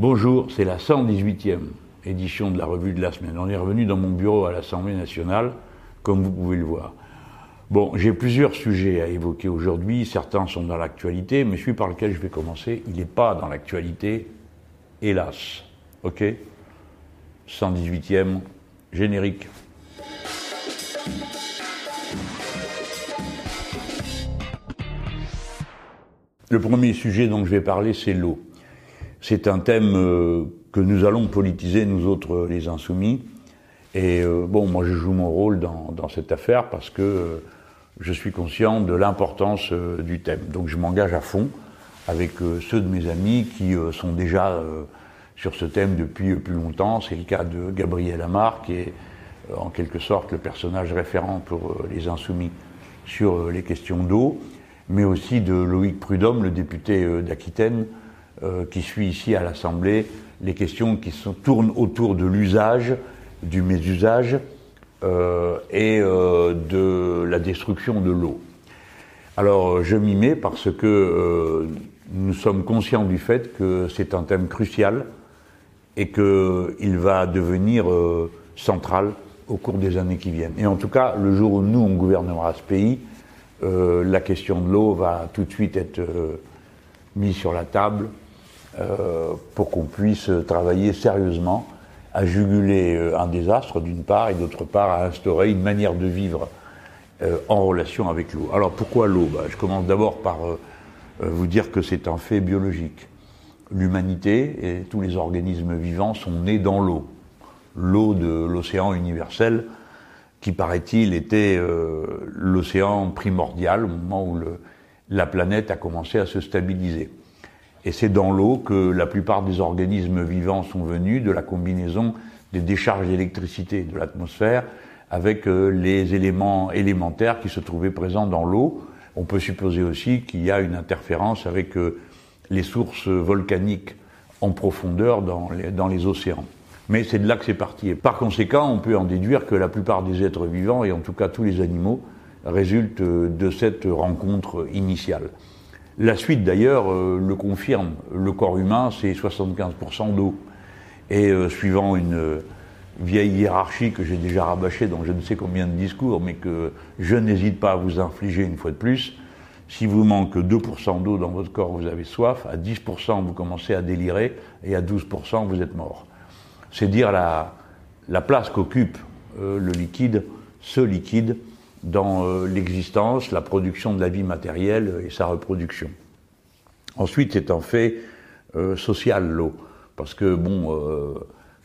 Bonjour, c'est la 118e édition de la revue de la semaine. On est revenu dans mon bureau à l'Assemblée nationale, comme vous pouvez le voir. Bon, j'ai plusieurs sujets à évoquer aujourd'hui. Certains sont dans l'actualité, mais celui par lequel je vais commencer, il n'est pas dans l'actualité, hélas. Ok? 118e générique. Le premier sujet dont je vais parler, c'est l'eau. C'est un thème euh, que nous allons politiser, nous autres, les insoumis. Et euh, bon, moi, je joue mon rôle dans, cette affaire parce que euh, je suis conscient de l'importance du thème. Donc, je m'engage à fond avec ceux de mes amis qui sont déjà sur ce thème depuis plus longtemps. C'est le cas de Gabriel Amar, qui est en quelque sorte le personnage référent pour les insoumis sur les questions d'eau, mais aussi de Loïc Prudhomme, le député d'Aquitaine, euh, qui suit ici à l'Assemblée les questions qui tournent autour de l'usage, du mésusage euh, et euh, de la destruction de l'eau. Alors je m'y mets parce que nous sommes conscients du fait que c'est un thème crucial et qu'il va devenir central au cours des années qui viennent. Et en tout cas, le jour où nous, on gouvernera ce pays, la question de l'eau va tout de suite être mise sur la table euh, pour qu'on puisse travailler sérieusement à juguler euh, un désastre d'une part et d'autre part à instaurer une manière de vivre euh, en relation avec l'eau. Alors pourquoi l'eau? Bah, Je commence d'abord par vous dire que c'est un fait biologique. L'humanité et tous les organismes vivants sont nés dans l'eau. L'eau de l'océan universel, qui paraît-il était l'océan primordial au moment où le, la planète a commencé à se stabiliser. Et c'est dans l'eau que la plupart des organismes vivants sont venus, de la combinaison des décharges d'électricité de l'atmosphère avec euh, les éléments élémentaires qui se trouvaient présents dans l'eau. On peut supposer aussi qu'il y a une interférence avec euh, les sources volcaniques en profondeur dans les, océans. Mais c'est de là que c'est parti. Et par conséquent, on peut en déduire que la plupart des êtres vivants, et en tout cas tous les animaux, résultent euh, de cette rencontre initiale. La suite d'ailleurs euh, le confirme. Le corps humain, c'est 75% d'eau. Et euh, suivant une euh, vieille hiérarchie que j'ai déjà rabâchée dans je ne sais combien de discours, mais que je n'hésite pas à vous infliger une fois de plus, si vous manque 2% d'eau dans votre corps, vous avez soif, à 10% vous commencez à délirer, et à 12% vous êtes mort. C'est dire la, la place qu'occupe le liquide, ce liquide, dans euh, l'existence, la production de la vie matérielle et sa reproduction. Ensuite, c'est un fait euh, social, l'eau. Parce que, bon, euh,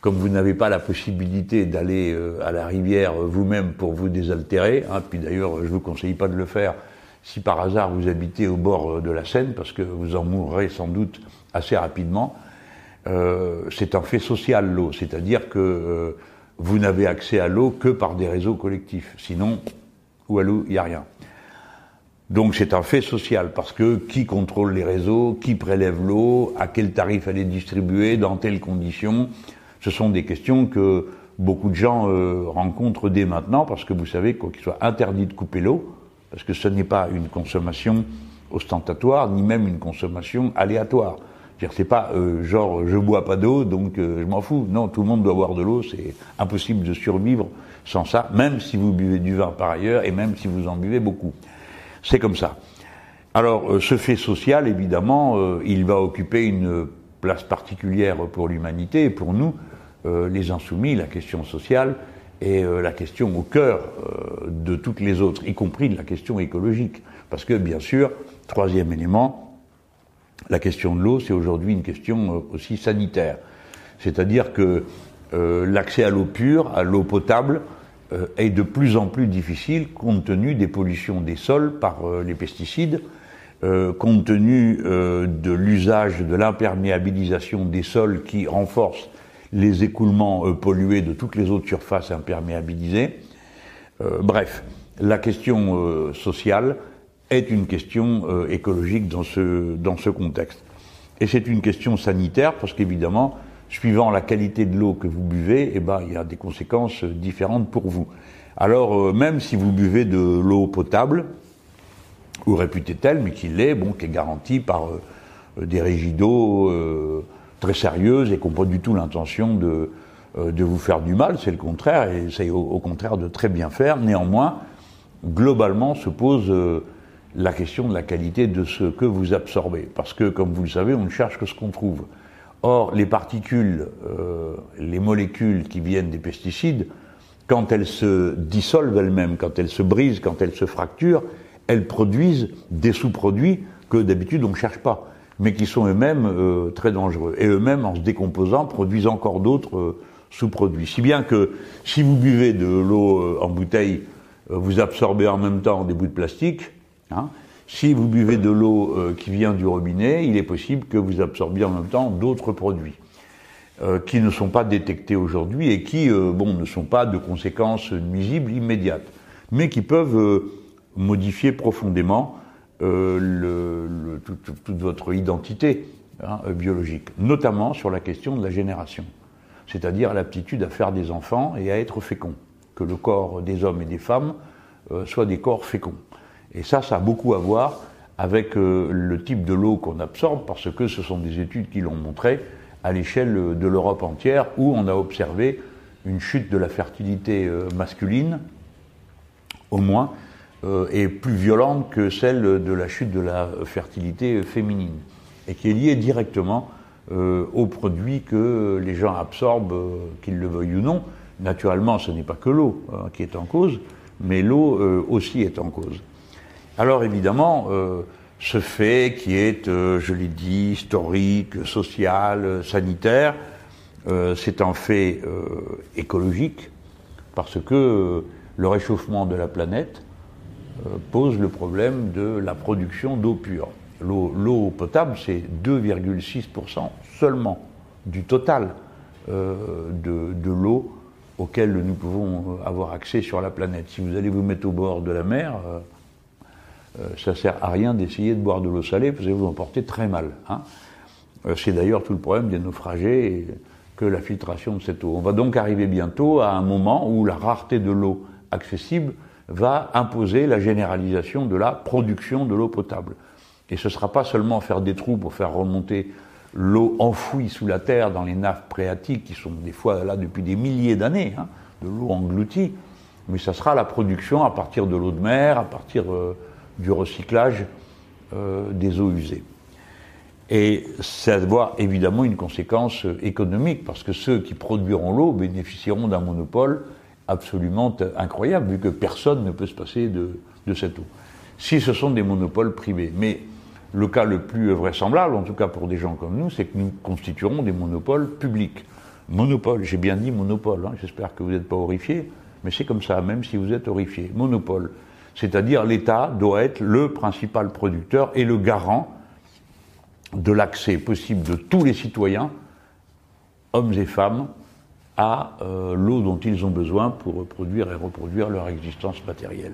comme vous n'avez pas la possibilité d'aller à la rivière vous-même pour vous désaltérer, hein, puis d'ailleurs, je ne vous conseille pas de le faire si par hasard vous habitez au bord de la Seine, parce que vous en mourrez sans doute assez rapidement, c'est un fait social, l'eau. C'est-à-dire que vous n'avez accès à l'eau que par des réseaux collectifs. Sinon, ou à l'eau, il n'y a rien. Donc c'est un fait social, parce que qui contrôle les réseaux, qui prélève l'eau, à quel tarif elle est distribuée, dans telles conditions, ce sont des questions que beaucoup de gens euh, rencontrent dès maintenant, parce que vous savez qu'il soit interdit de couper l'eau, parce que ce n'est pas une consommation ostentatoire, ni même une consommation aléatoire. C'est pas euh, genre je bois pas d'eau donc euh, je m'en fous. Non, tout le monde doit boire de l'eau, c'est impossible de survivre sans ça, même si vous buvez du vin par ailleurs et même si vous en buvez beaucoup. C'est comme ça. Alors euh, ce fait social, évidemment, il va occuper une place particulière pour l'humanité et pour nous, les insoumis, la question sociale est la question au cœur de toutes les autres, y compris de la question écologique. Parce que bien sûr, troisième élément, la question de l'eau, c'est aujourd'hui une question euh, aussi sanitaire. C'est-à-dire que euh, l'accès à l'eau pure, à l'eau potable, euh, est de plus en plus difficile compte tenu des pollutions des sols par les pesticides, compte tenu de l'usage de l'imperméabilisation des sols qui renforce les écoulements pollués de toutes les autres surfaces imperméabilisées. bref, la question sociale est une question euh, écologique dans ce, dans ce contexte. Et c'est une question sanitaire parce qu'évidemment, suivant la qualité de l'eau que vous buvez, eh ben, il y a des conséquences différentes pour vous. Alors, euh, même si vous buvez de l'eau potable, ou réputée telle, mais qui l'est, bon, qui est garantie par euh, des régies d'eau très sérieuses et qui n'ont pas du tout l'intention de, de vous faire du mal, c'est le contraire, et c'est au, contraire de très bien faire. Néanmoins, globalement se pose la question de la qualité de ce que vous absorbez. Parce que, comme vous le savez, on ne cherche que ce qu'on trouve. Or, les particules, euh, les molécules qui viennent des pesticides, quand elles se dissolvent elles-mêmes, quand elles se brisent, quand elles se fracturent, elles produisent des sous-produits que d'habitude on ne cherche pas, mais qui sont eux-mêmes euh, très dangereux. Et eux-mêmes, en se décomposant, produisent encore d'autres euh, sous-produits. Si bien que si vous buvez de l'eau en bouteille, vous absorbez en même temps des bouts de plastique, Hein. Si vous buvez de l'eau euh, qui vient du robinet, il est possible que vous absorbiez en même temps d'autres produits euh, qui ne sont pas détectés aujourd'hui et qui, euh, bon, ne sont pas de conséquences nuisibles immédiates, mais qui peuvent modifier profondément toute votre identité hein, biologique, notamment sur la question de la génération, c'est-à-dire l'aptitude à faire des enfants et à être fécond, que le corps des hommes et des femmes soit des corps féconds. Et ça, ça a beaucoup à voir avec euh, le type de l'eau qu'on absorbe, parce que ce sont des études qui l'ont montré à l'échelle de l'Europe entière, où on a observé une chute de la fertilité euh, masculine, au moins, euh, et plus violente que celle de la chute de la fertilité féminine, et qui est liée directement aux produits que les gens absorbent, qu'ils le veuillent ou non. Naturellement, ce n'est pas que l'eau hein, qui est en cause, mais l'eau aussi est en cause. Alors évidemment, euh, ce fait qui est, euh, je l'ai dit, historique, social, sanitaire, euh, c'est un fait écologique parce que le réchauffement de la planète pose le problème de la production d'eau pure. L'eau potable, c'est 2,6% seulement du total de, de l'eau auquel nous pouvons avoir accès sur la planète. Si vous allez vous mettre au bord de la mer, euh, ça sert à rien d'essayer de boire de l'eau salée, vous allez vous en porter très mal. Hein. Euh, c'est d'ailleurs tout le problème des naufragés que la filtration de cette eau. On va donc arriver bientôt à un moment où la rareté de l'eau accessible va imposer la généralisation de la production de l'eau potable. Et ce ne sera pas seulement faire des trous pour faire remonter l'eau enfouie sous la terre dans les nappes phréatiques, qui sont des fois là depuis des milliers d'années, hein, de l'eau engloutie, mais ça sera la production à partir de l'eau de mer, à partir euh, du recyclage euh, des eaux usées. Et ça va avoir évidemment une conséquence économique, parce que ceux qui produiront l'eau bénéficieront d'un monopole absolument incroyable, vu que personne ne peut se passer de, de cette eau. Si ce sont des monopoles privés. Mais le cas le plus vraisemblable, en tout cas pour des gens comme nous, c'est que nous constituerons des monopoles publics. Monopole, j'ai bien dit monopole, hein, j'espère que vous n'êtes pas horrifiés, mais c'est comme ça, même si vous êtes horrifiés. Monopole. C'est-à-dire l'État doit être le principal producteur et le garant de l'accès possible de tous les citoyens, hommes et femmes, à euh, l'eau dont ils ont besoin pour produire et reproduire leur existence matérielle.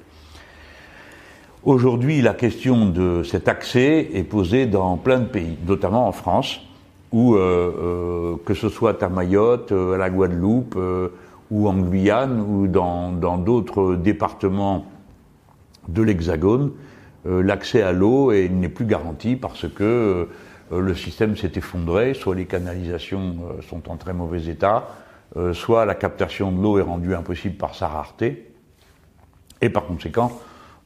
Aujourd'hui, la question de cet accès est posée dans plein de pays, notamment en France, où euh, euh, que ce soit à Mayotte, à la Guadeloupe, ou en Guyane, ou dans d'autres départements de l'Hexagone, euh, l'accès à l'eau n'est plus garanti parce que euh, le système s'est effondré, soit les canalisations euh, sont en très mauvais état, soit la captation de l'eau est rendue impossible par sa rareté, et par conséquent,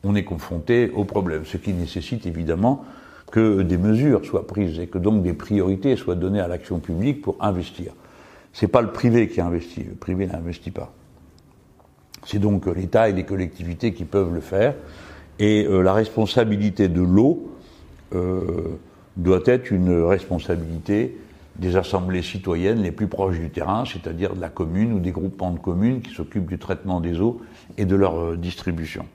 on est confronté au problème, ce qui nécessite évidemment que des mesures soient prises et que donc des priorités soient données à l'action publique pour investir. C'est pas le privé qui investit, le privé n'investit pas. C'est donc l'État et les collectivités qui peuvent le faire. Et euh, la responsabilité de l'eau euh, doit être une responsabilité des assemblées citoyennes les plus proches du terrain, c'est-à-dire de la commune ou des groupements de communes qui s'occupent du traitement des eaux et de leur euh, distribution.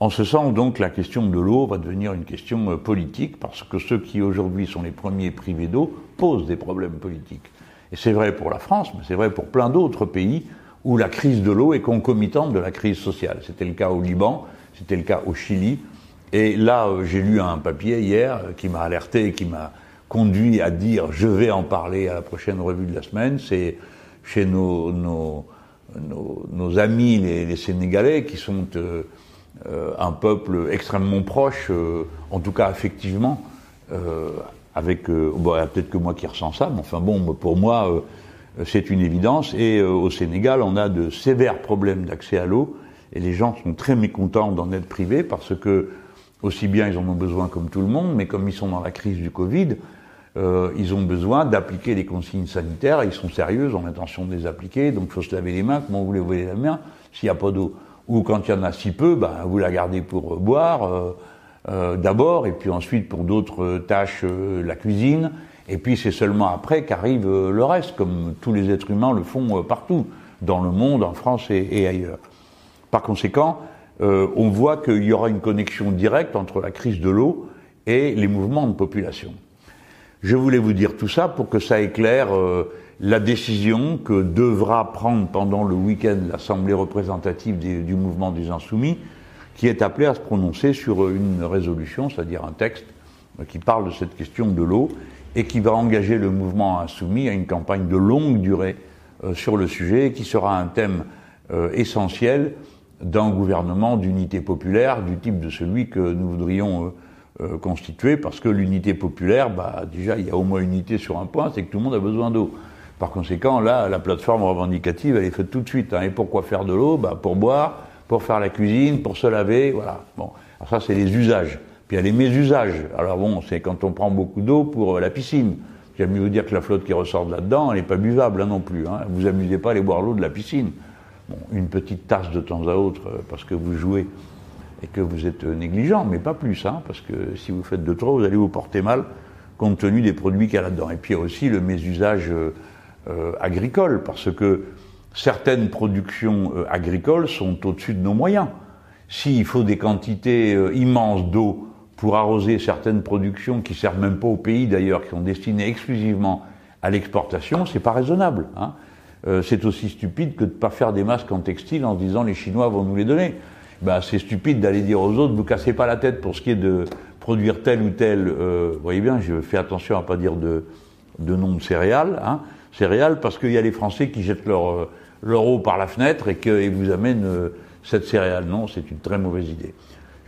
En ce sens, donc, la question de l'eau va devenir une question politique, parce que ceux qui aujourd'hui sont les premiers privés d'eau posent des problèmes politiques. Et c'est vrai pour la France, mais c'est vrai pour plein d'autres pays où la crise de l'eau est concomitante de la crise sociale. C'était le cas au Liban, c'était le cas au Chili. Et là, euh, j'ai lu un papier hier euh, qui m'a alerté et qui m'a conduit à dire je vais en parler à la prochaine revue de la semaine. C'est chez nos, amis les, Sénégalais qui sont euh, un peuple extrêmement proche, en tout cas affectivement, avec, euh, bon, peut-être que moi qui ressens ça, mais bon, pour moi, euh, c'est une évidence. Et euh, au Sénégal, on a de sévères problèmes d'accès à l'eau, et les gens sont très mécontents d'en être privés parce que aussi bien ils en ont besoin comme tout le monde, mais comme ils sont dans la crise du Covid, euh, ils ont besoin d'appliquer les consignes sanitaires, ils sont sérieux, ils ont l'intention de les appliquer, donc il faut se laver les mains, comment vous voulez vous laver la main s'il n'y a pas d'eau? Ou quand il y en a si peu, ben, vous la gardez pour boire, euh, d'abord, et puis ensuite pour d'autres tâches, euh, la cuisine, et puis c'est seulement après qu'arrive euh, le reste, comme tous les êtres humains le font partout, dans le monde, en France et, ailleurs. Par conséquent, on voit qu'il y aura une connexion directe entre la crise de l'eau et les mouvements de population. Je voulais vous dire tout ça pour que ça éclaire la décision que devra prendre pendant le week-end l'Assemblée représentative du mouvement des Insoumis qui est appelé à se prononcer sur une résolution, c'est-à-dire un texte qui parle de cette question de l'eau et qui va engager le mouvement insoumis à une campagne de longue durée euh, sur le sujet et qui sera un thème euh, essentiel d'un gouvernement d'unité populaire du type de celui que nous voudrions euh, constituer parce que l'unité populaire, bah, déjà il y a au moins unité sur un point, c'est que tout le monde a besoin d'eau. Par conséquent, là, la plateforme revendicative, elle est faite tout de suite. Hein. Et pourquoi faire de l'eau? Bah, Pour boire, pour faire la cuisine, pour se laver, voilà. Bon, ça c'est les usages. Puis il y a les mésusages. Alors bon, c'est quand on prend beaucoup d'eau pour euh, la piscine. J'aime mieux vous dire que la flotte qui ressort de là-dedans, elle n'est pas buvable hein, non plus. Hein. Vous amusez pas à aller boire l'eau de la piscine. Bon, une petite tasse de temps à autre euh, parce que vous jouez et que vous êtes euh, négligent, mais pas plus, hein, parce que si vous faites de trop, vous allez vous porter mal compte tenu des produits qu'il y a là-dedans. Et puis il y a aussi le mésusage euh, agricole, parce que certaines productions agricoles sont au-dessus de nos moyens. S'il faut des quantités immenses d'eau pour arroser certaines productions qui servent même pas au pays d'ailleurs, qui sont destinées exclusivement à l'exportation, c'est pas raisonnable. Hein. Euh, c'est aussi stupide que de pas faire des masques en textile en disant les Chinois vont nous les donner. Ben, c'est stupide d'aller dire aux autres, vous cassez pas la tête pour ce qui est de produire tel ou tel. vous voyez bien, je fais attention à pas dire de, de nom de céréales. Hein, parce qu'il y a les Français qui jettent leur l'euro par la fenêtre et qu'ils vous amènent euh, cette céréale. Non, c'est une très mauvaise idée.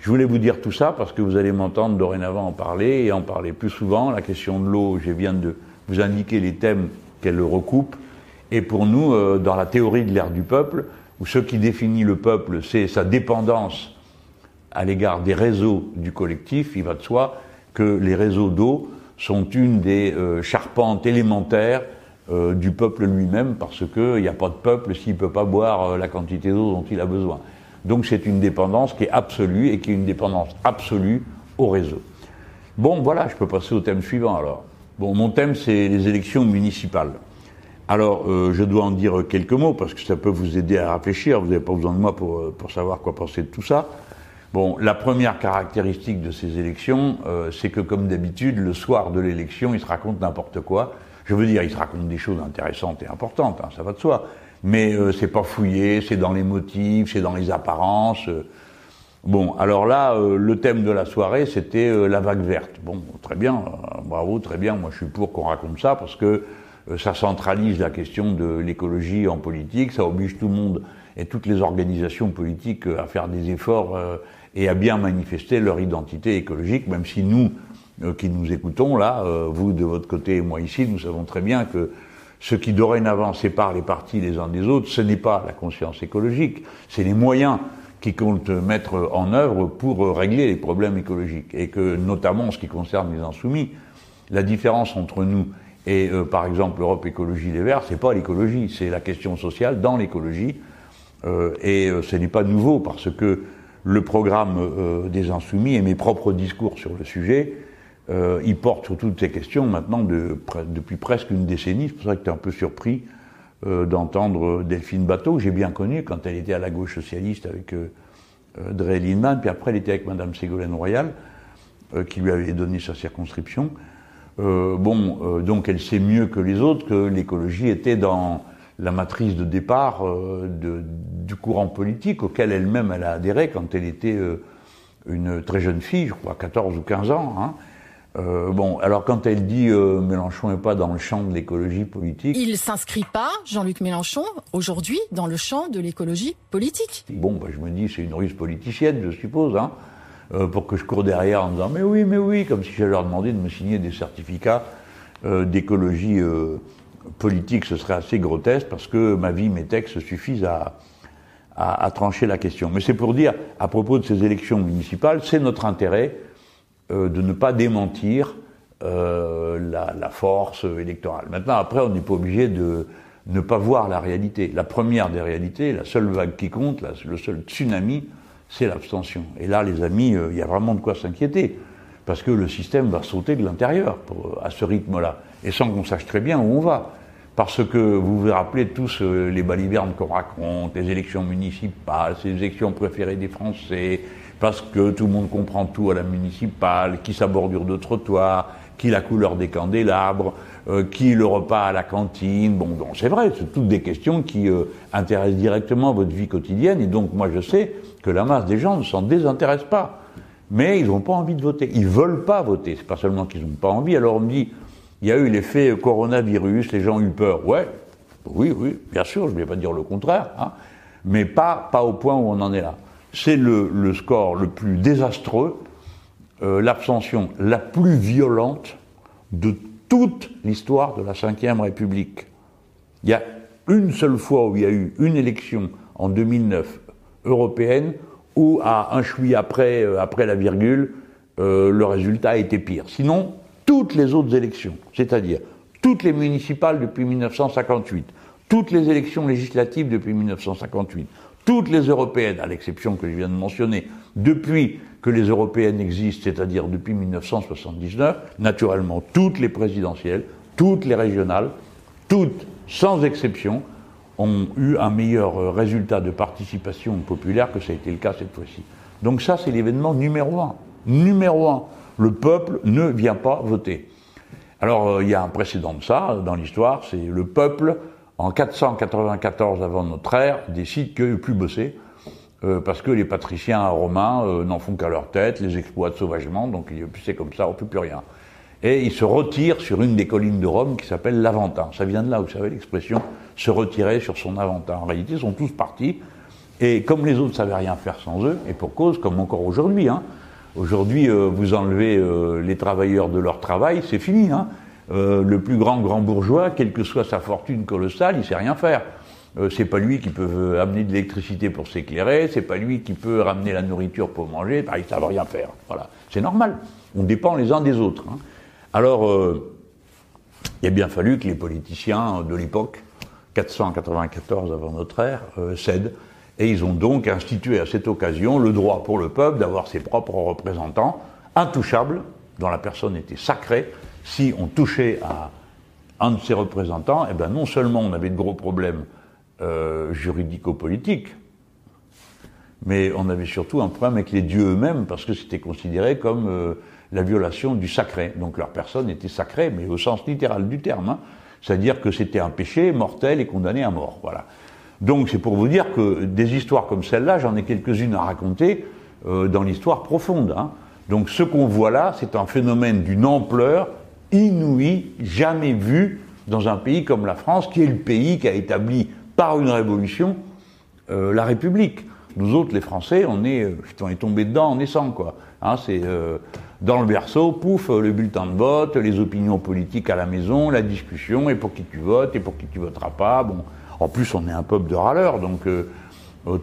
Je voulais vous dire tout ça parce que vous allez m'entendre dorénavant en parler et en parler plus souvent. La question de l'eau, je viens de vous indiquer les thèmes qu'elle recoupe. Et pour nous, euh, dans la théorie de l'ère du peuple, où ce qui définit le peuple, c'est sa dépendance à l'égard des réseaux du collectif, il va de soi que les réseaux d'eau sont une des euh, charpentes élémentaires euh, du peuple lui-même, parce qu'il n'y a pas de peuple s'il ne peut pas boire la quantité d'eau dont il a besoin. Donc c'est une dépendance qui est absolue et qui est une dépendance absolue au réseau. Bon, voilà, je peux passer au thème suivant alors. Bon, mon thème, c'est les élections municipales. Alors, euh, je dois en dire quelques mots parce que ça peut vous aider à réfléchir. Vous n'avez pas besoin de moi pour, pour savoir quoi penser de tout ça. Bon, la première caractéristique de ces élections, c'est que comme d'habitude, le soir de l'élection, il se raconte n'importe quoi. Je veux dire, il se raconte des choses intéressantes et importantes, hein, ça va de soi. Mais euh, c'est pas fouillé, c'est dans les motifs, c'est dans les apparences. Euh. Bon, alors là, euh, le thème de la soirée, c'était la vague verte. Bon, très bien, bravo, très bien. Moi, je suis pour qu'on raconte ça parce que ça centralise la question de l'écologie en politique, ça oblige tout le monde et toutes les organisations politiques à faire des efforts et à bien manifester leur identité écologique, même si nous, euh, qui nous écoutons là, euh, vous de votre côté et moi ici, nous savons très bien que ce qui dorénavant sépare les partis les uns des autres, ce n'est pas la conscience écologique, c'est les moyens qui comptent mettre en œuvre pour régler les problèmes écologiques. Et que, notamment en ce qui concerne les insoumis, la différence entre nous et, euh, par exemple, l'Europe Écologie Les Verts, c'est pas l'écologie, c'est la question sociale dans l'écologie. et ce n'est pas nouveau parce que le programme des insoumis et mes propres discours sur le sujet euh, il porte sur toutes ces questions maintenant depuis presque une décennie. C'est pour ça que tu es un peu surpris euh, d'entendre Delphine Bateau, que j'ai bien connue quand elle était à la gauche socialiste avec euh, Dre Lindman, puis après elle était avec Madame Ségolène Royal, qui lui avait donné sa circonscription. bon, donc elle sait mieux que les autres que l'écologie était dans la matrice de départ du courant politique auquel elle-même elle a adhéré quand elle était une très jeune fille, je crois 14 ou 15 ans. Hein, euh, bon, alors quand elle dit euh, Mélenchon n'est pas dans le champ de l'écologie politique. Il s'inscrit pas, Jean-Luc Mélenchon, aujourd'hui, dans le champ de l'écologie politique. Bon, bah, je me dis, c'est une ruse politicienne, je suppose. Hein. pour que je cours derrière en disant mais oui, mais oui, comme si j'allais leur demander de me signer des certificats d'écologie politique, ce serait assez grotesque parce que ma vie, mes textes suffisent à, à, trancher la question. Mais c'est pour dire, à propos de ces élections municipales, c'est notre intérêt de ne pas démentir la, la, force électorale. Maintenant, après, on n'est pas obligé de ne pas voir la réalité. La première des réalités, la seule vague qui compte, le seul tsunami, c'est l'abstention. Et là, les amis, euh, il y a vraiment de quoi s'inquiéter, parce que le système va sauter de l'intérieur à ce rythme-là, et sans qu'on sache très bien où on va. Parce que vous vous rappelez tous euh, les balivernes qu'on raconte, les élections municipales, ces élections préférées des Français, parce que tout le monde comprend tout à la municipale, qui sa bordure de trottoir, qui la couleur des candélabres, euh, qui le repas à la cantine. Bon, bon c'est vrai, c'est toutes des questions qui euh, intéressent directement votre vie quotidienne. Et donc, moi, je sais que la masse des gens ne s'en désintéressent pas. Mais ils n'ont pas envie de voter. Ils veulent pas voter. C'est pas seulement qu'ils n'ont pas envie. Alors, on me dit, il y a eu l'effet coronavirus, les gens ont eu peur. Ouais, oui, oui, bien sûr, je ne vais pas dire le contraire. Hein, mais pas, pas au point où on en est là. C'est le, score le plus désastreux euh, l'abstention la plus violente de toute l'histoire de la Ve République. Il y a une seule fois où il y a eu une élection en 2009 européenne où à un chouï après, euh, la virgule, euh, le résultat a été pire. Sinon, toutes les autres élections, c'est-à-dire toutes les municipales depuis 1958, toutes les élections législatives depuis 1958, toutes les européennes, à l'exception que je viens de mentionner, depuis que les européennes existent, c'est-à-dire depuis 1979, naturellement toutes les présidentielles, toutes les régionales, toutes, sans exception, ont eu un meilleur résultat de participation populaire que ça a été le cas cette fois-ci. Donc ça, c'est l'événement numéro un. Numéro un. Le peuple ne vient pas voter. Alors, euh, il y a un précédent de ça dans l'histoire, c'est le peuple, en 494 avant notre ère, décide qu'il ne plus bosser, euh, parce que les patriciens romains euh, n'en font qu'à leur tête, les exploitent sauvagement, donc c'est comme ça, on ne peut plus rien. Et ils se retirent sur une des collines de Rome qui s'appelle l'Aventin. Ça vient de là, vous savez, l'expression se retirer sur son Aventin. En réalité, ils sont tous partis, et comme les autres ne savaient rien faire sans eux, et pour cause, comme encore aujourd'hui, hein, aujourd'hui, euh, vous enlevez les travailleurs de leur travail, c'est fini. Hein. Le plus grand grand bourgeois, quelle que soit sa fortune colossale, il sait rien faire. Euh, c'est pas lui qui peut amener de l'électricité pour s'éclairer, c'est pas lui qui peut ramener la nourriture pour manger, bah, ça ne rien faire. Voilà, c'est normal. On dépend les uns des autres. Hein. Alors, euh, il a bien fallu que les politiciens de l'époque, 494 avant notre ère, euh, cèdent. Et ils ont donc institué à cette occasion le droit pour le peuple d'avoir ses propres représentants, intouchables, dont la personne était sacrée. Si on touchait à un de ses représentants, eh ben non seulement on avait de gros problèmes euh, juridico-politique. Mais on avait surtout un problème avec les dieux eux-mêmes, parce que c'était considéré comme euh, la violation du sacré. Donc leur personne était sacrée, mais au sens littéral du terme. Hein. C'est-à-dire que c'était un péché mortel et condamné à mort. Voilà. Donc c'est pour vous dire que des histoires comme celle-là, j'en ai quelques-unes à raconter euh, dans l'histoire profonde. Hein. Donc ce qu'on voit là, c'est un phénomène d'une ampleur inouïe, jamais vue dans un pays comme la France, qui est le pays qui a établi par une révolution euh, la République. Nous autres, les Français, on est, euh, on est tombés dedans en naissant, quoi. Hein, c'est euh, dans le berceau, pouf, le bulletin de vote, les opinions politiques à la maison, la discussion, et pour qui tu votes, et pour qui tu voteras pas. Bon, en plus, on est un peuple de râleurs, donc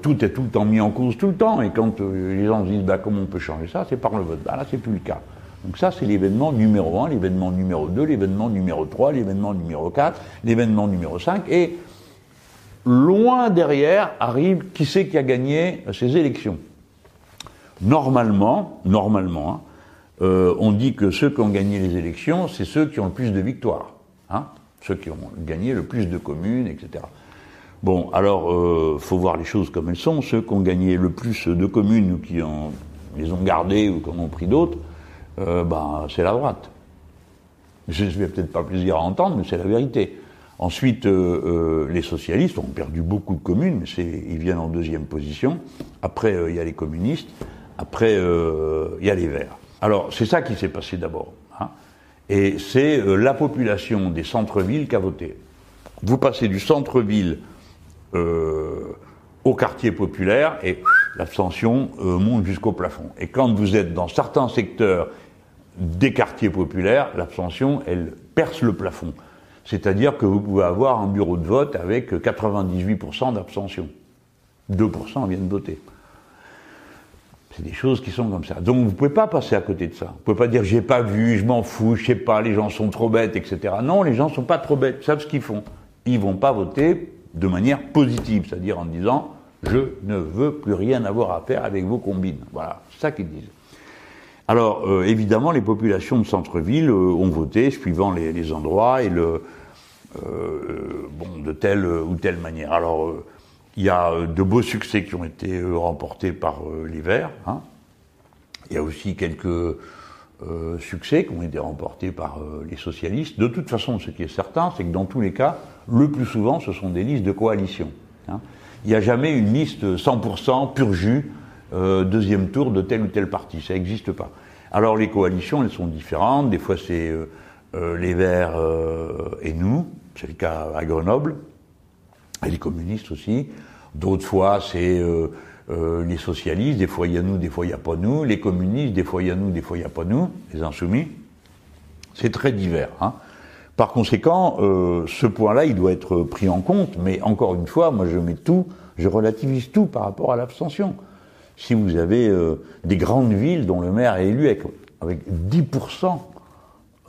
tout est tout le temps mis en cause tout le temps. Et quand les gens se disent, bah, comment on peut changer ça, c'est par le vote. Bah, là, c'est plus le cas. Donc ça, c'est l'événement numéro 1, l'événement numéro 2, l'événement numéro 3, l'événement numéro 4, l'événement numéro 5, et loin derrière arrive qui c'est qui a gagné ces élections. Normalement, normalement, hein, euh, on dit que ceux qui ont gagné les élections, c'est ceux qui ont le plus de victoires, hein, ceux qui ont gagné le plus de communes, etc. Bon, alors, euh, faut voir les choses comme elles sont. Ceux qui ont gagné le plus de communes ou qui les ont gardées ou qui en ont pris d'autres, euh, ben, c'est la droite. Je ne vais peut-être pas plaisir à entendre, mais c'est la vérité. Ensuite, euh, euh, les socialistes ont perdu beaucoup de communes, mais ils viennent en deuxième position. Après, euh, il y a les communistes. Après, il y a les Verts. Alors, c'est ça qui s'est passé d'abord. Hein. Et c'est la population des centres-villes qui a voté. Vous passez du centre-ville au quartier populaire et l'abstention monte jusqu'au plafond. Et quand vous êtes dans certains secteurs des quartiers populaires, l'abstention, elle perce le plafond. C'est-à-dire que vous pouvez avoir un bureau de vote avec 98% d'abstention. 2% viennent voter. C'est des choses qui sont comme ça. Donc vous ne pouvez pas passer à côté de ça. Vous ne pouvez pas dire j'ai pas vu, je m'en fous, je sais pas, les gens sont trop bêtes, etc. Non, les gens sont pas trop bêtes, ils savent ce qu'ils font. Ils vont pas voter de manière positive, c'est-à-dire en disant je ne veux plus rien avoir à faire avec vos combines. Voilà, c'est ça qu'ils disent. Alors euh, évidemment, les populations de centre-ville euh, ont voté suivant les, endroits et le euh, bon de telle ou telle manière. Alors il y a de beaux succès qui ont été remportés par les Verts. Hein. Il y a aussi quelques succès qui ont été remportés par les socialistes. De toute façon, ce qui est certain, c'est que dans tous les cas, le plus souvent, ce sont des listes de coalition. Hein. Il n'y a jamais une liste 100% pur jus, euh, deuxième tour de tel ou tel parti. Ça n'existe pas. Alors les coalitions, elles sont différentes. Des fois, c'est euh, euh, les Verts et nous. C'est le cas à Grenoble. Et les communistes aussi. D'autres fois, c'est les socialistes. Des fois, il y a nous, des fois, il n'y a pas nous. Les communistes, des fois, il y a nous, des fois, il n'y a pas nous. Les insoumis. C'est très divers. Hein. Par conséquent, euh, ce point-là, il doit être pris en compte, mais encore une fois, moi je mets tout, je relativise tout par rapport à l'abstention. Si vous avez euh, des grandes villes dont le maire est élu avec, avec 10%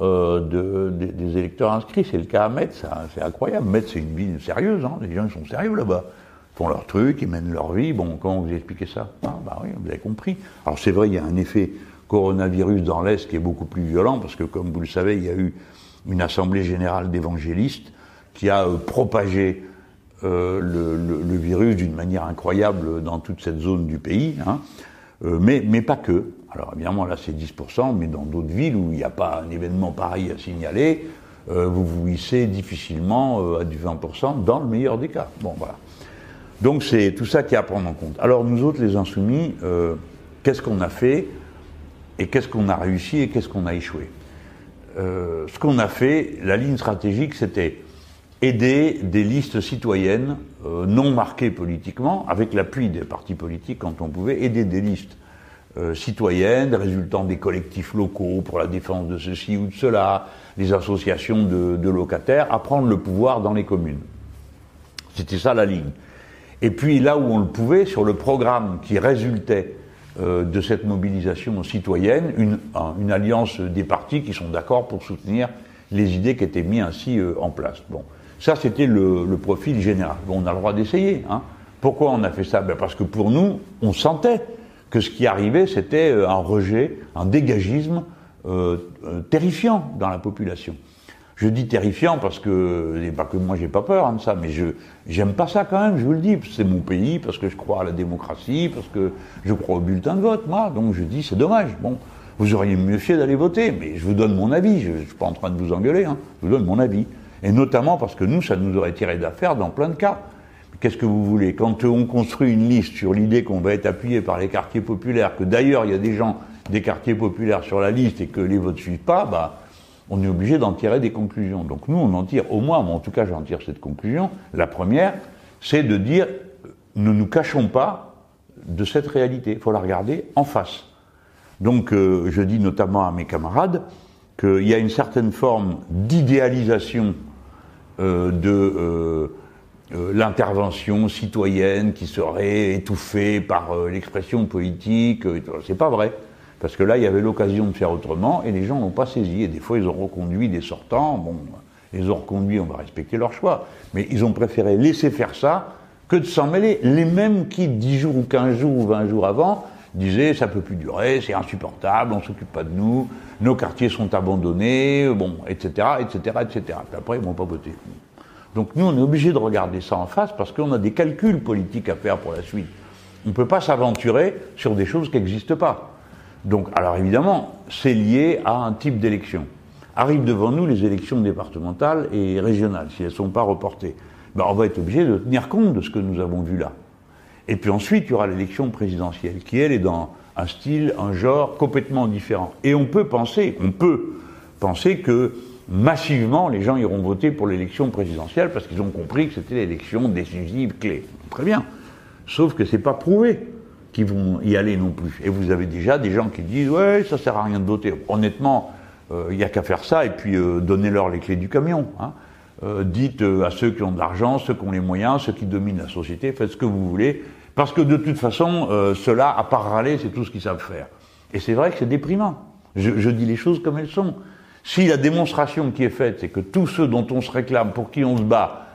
euh, de, des électeurs inscrits, c'est le cas à Metz, c'est incroyable. Metz, c'est une ville sérieuse, hein, les gens sont sérieux là-bas. Ils font leur truc, ils mènent leur vie. Bon, comment vous expliquez ça? Ah, Bah oui, vous avez compris. Alors c'est vrai, il y a un effet coronavirus dans l'Est qui est beaucoup plus violent, parce que comme vous le savez, il y a eu une assemblée générale d'évangélistes qui a euh, propagé euh, le, virus d'une manière incroyable dans toute cette zone du pays, hein. euh, mais, mais pas que. Alors évidemment là c'est 10%, mais dans d'autres villes où il n'y a pas un événement pareil à signaler, vous vous hissez difficilement à du 20% dans le meilleur des cas. Bon voilà. Donc c'est tout ça qui est à prendre en compte. Alors nous autres les insoumis, qu'est-ce qu'on a fait et qu'est-ce qu'on a réussi et qu'est-ce qu'on a échoué? Euh, ce qu'on a fait, la ligne stratégique, c'était aider des listes citoyennes euh, non marquées politiquement, avec l'appui des partis politiques quand on pouvait, aider des listes euh, citoyennes résultant des collectifs locaux pour la défense de ceci ou de cela, des associations de, de locataires, à prendre le pouvoir dans les communes. C'était ça la ligne. Et puis là où on le pouvait, sur le programme qui résultait euh, de cette mobilisation citoyenne, une, une, alliance des partis qui sont d'accord pour soutenir les idées qui étaient mises ainsi euh, en place. Bon, ça c'était le, le, profil général. Bon, on a le droit d'essayer. Hein. Pourquoi on a fait ça? Ben Parce que pour nous, on sentait que ce qui arrivait, c'était euh, un rejet, un dégagisme euh, terrifiant dans la population. Je dis terrifiant parce que, et pas que moi j'ai pas peur hein, de ça, mais je j'aime pas ça quand même, je vous le dis. C'est mon pays, parce que je crois à la démocratie, parce que je crois au bulletin de vote, moi. Donc je dis c'est dommage. Bon, vous auriez mieux fait d'aller voter, mais je vous donne mon avis. Je, je suis pas en train de vous engueuler, hein. je vous donne mon avis. Et notamment parce que nous, ça nous aurait tiré d'affaire dans plein de cas. Qu'est-ce que vous voulez Quand on construit une liste sur l'idée qu'on va être appuyé par les quartiers populaires, que d'ailleurs il y a des gens des quartiers populaires sur la liste et que les votes suivent pas, bah on est obligé d'en tirer des conclusions. Donc nous, on en tire, au moins, moi en tout cas, j'en tire cette conclusion. La première, c'est de dire, ne nous cachons pas de cette réalité, il faut la regarder en face. Donc euh, je dis notamment à mes camarades qu'il y a une certaine forme d'idéalisation euh, de euh, l'intervention citoyenne qui serait étouffée par l'expression politique. c'est pas vrai. Parce que là, il y avait l'occasion de faire autrement et les gens n'ont pas saisi. Et des fois, ils ont reconduit des sortants. Bon, ils ont reconduit, on va respecter leur choix. Mais ils ont préféré laisser faire ça que de s'en mêler. Les mêmes qui, 10 jours ou 15 jours ou 20 jours avant, disaient ça peut plus durer, c'est insupportable, on s'occupe pas de nous, nos quartiers sont abandonnés, bon, etc., etc., etc. Après, ils vont pas voter. Donc nous, on est obligé de regarder ça en face parce qu'on a des calculs politiques à faire pour la suite. On ne peut pas s'aventurer sur des choses qui n'existent pas. Donc, alors évidemment, c'est lié à un type d'élection. Arrivent devant nous les élections départementales et régionales, si elles ne sont pas reportées. Ben, on va être obligé de tenir compte de ce que nous avons vu là. Et puis ensuite, il y aura l'élection présidentielle, qui elle est dans un style, un genre complètement différent. Et on peut penser, on peut penser que massivement les gens iront voter pour l'élection présidentielle parce qu'ils ont compris que c'était l'élection décisive clé. Très bien. Sauf que c'est pas prouvé qui vont y aller non plus. Et vous avez déjà des gens qui disent ouais, ça sert à rien de voter. Honnêtement, il n'y a qu'à faire ça et puis donnez-leur les clés du camion. Hein. dites à ceux qui ont de l'argent, ceux qui ont les moyens, ceux qui dominent la société, faites ce que vous voulez, parce que de toute façon, ceux-là, à part râler, c'est tout ce qu'ils savent faire. Et c'est vrai que c'est déprimant. Je, dis les choses comme elles sont. Si la démonstration qui est faite, c'est que tous ceux dont on se réclame, pour qui on se bat,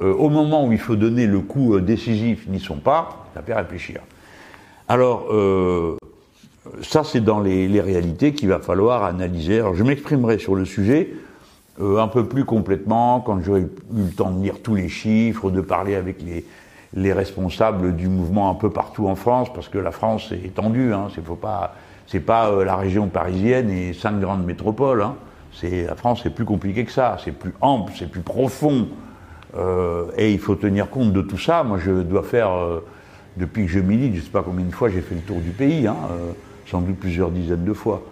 euh, au moment où il faut donner le coup euh, décisif, n'y sont pas, ça fait réfléchir. Alors, euh, ça c'est dans les, réalités qu'il va falloir analyser. Alors, je m'exprimerai sur le sujet un peu plus complètement quand j'aurai eu le temps de lire tous les chiffres, de parler avec les, les responsables du mouvement un peu partout en France, parce que la France est étendue, hein, c'est pas euh, la région parisienne et cinq grandes métropoles. Hein. La France, c'est plus compliqué que ça. C'est plus ample, c'est plus profond. Euh, et il faut tenir compte de tout ça. Moi, je dois faire euh, depuis que je milite, je sais pas combien de fois j'ai fait le tour du pays, hein, sans doute plusieurs dizaines de fois.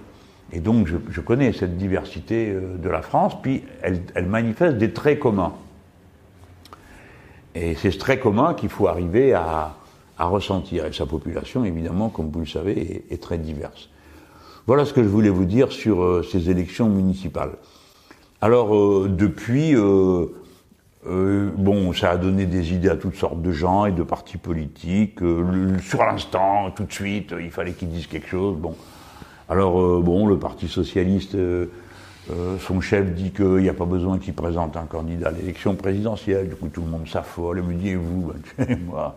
Et donc, je, connais cette diversité de la France. Puis, elle manifeste des traits communs. Et c'est ce trait commun qu'il faut arriver à, à ressentir. Et sa population, évidemment, comme vous le savez, est, très diverse. Voilà ce que je voulais vous dire sur euh, ces élections municipales. Alors, euh, depuis, euh, bon, ça a donné des idées à toutes sortes de gens et de partis politiques. sur l'instant, tout de suite, il fallait qu'ils disent quelque chose. Bon, alors, bon, le Parti socialiste euh, son chef dit qu'il n'y a pas besoin qu'il présente un candidat à l'élection présidentielle. Du coup, tout le monde s'affole et me dit, et vous ben,